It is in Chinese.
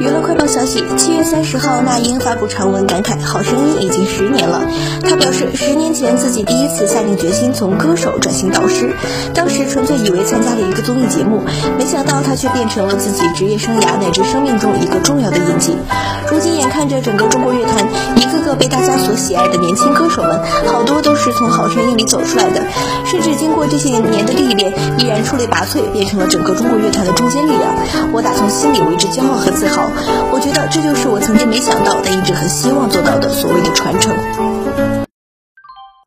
娱乐快报消息：七月三十号，那英发布长文感慨，《好声音》已经十年了。他表示，十年前自己第一次下定决心从歌手转型导师，当时纯粹以为参加了一个综艺节目，没想到他却变成了自己职业生涯乃至生命中一个重要的印记。如今眼看着整个中国乐坛一个个被大家所喜爱的年轻歌手们，好多都是从《好声音》里走出来的，甚至经过这些年的历练，依然出类拔萃，变成了整个中国乐坛的中坚力量。我打从心里为之骄傲和自豪。这就是我曾经没想到，但一直很希望做到的所谓的传承。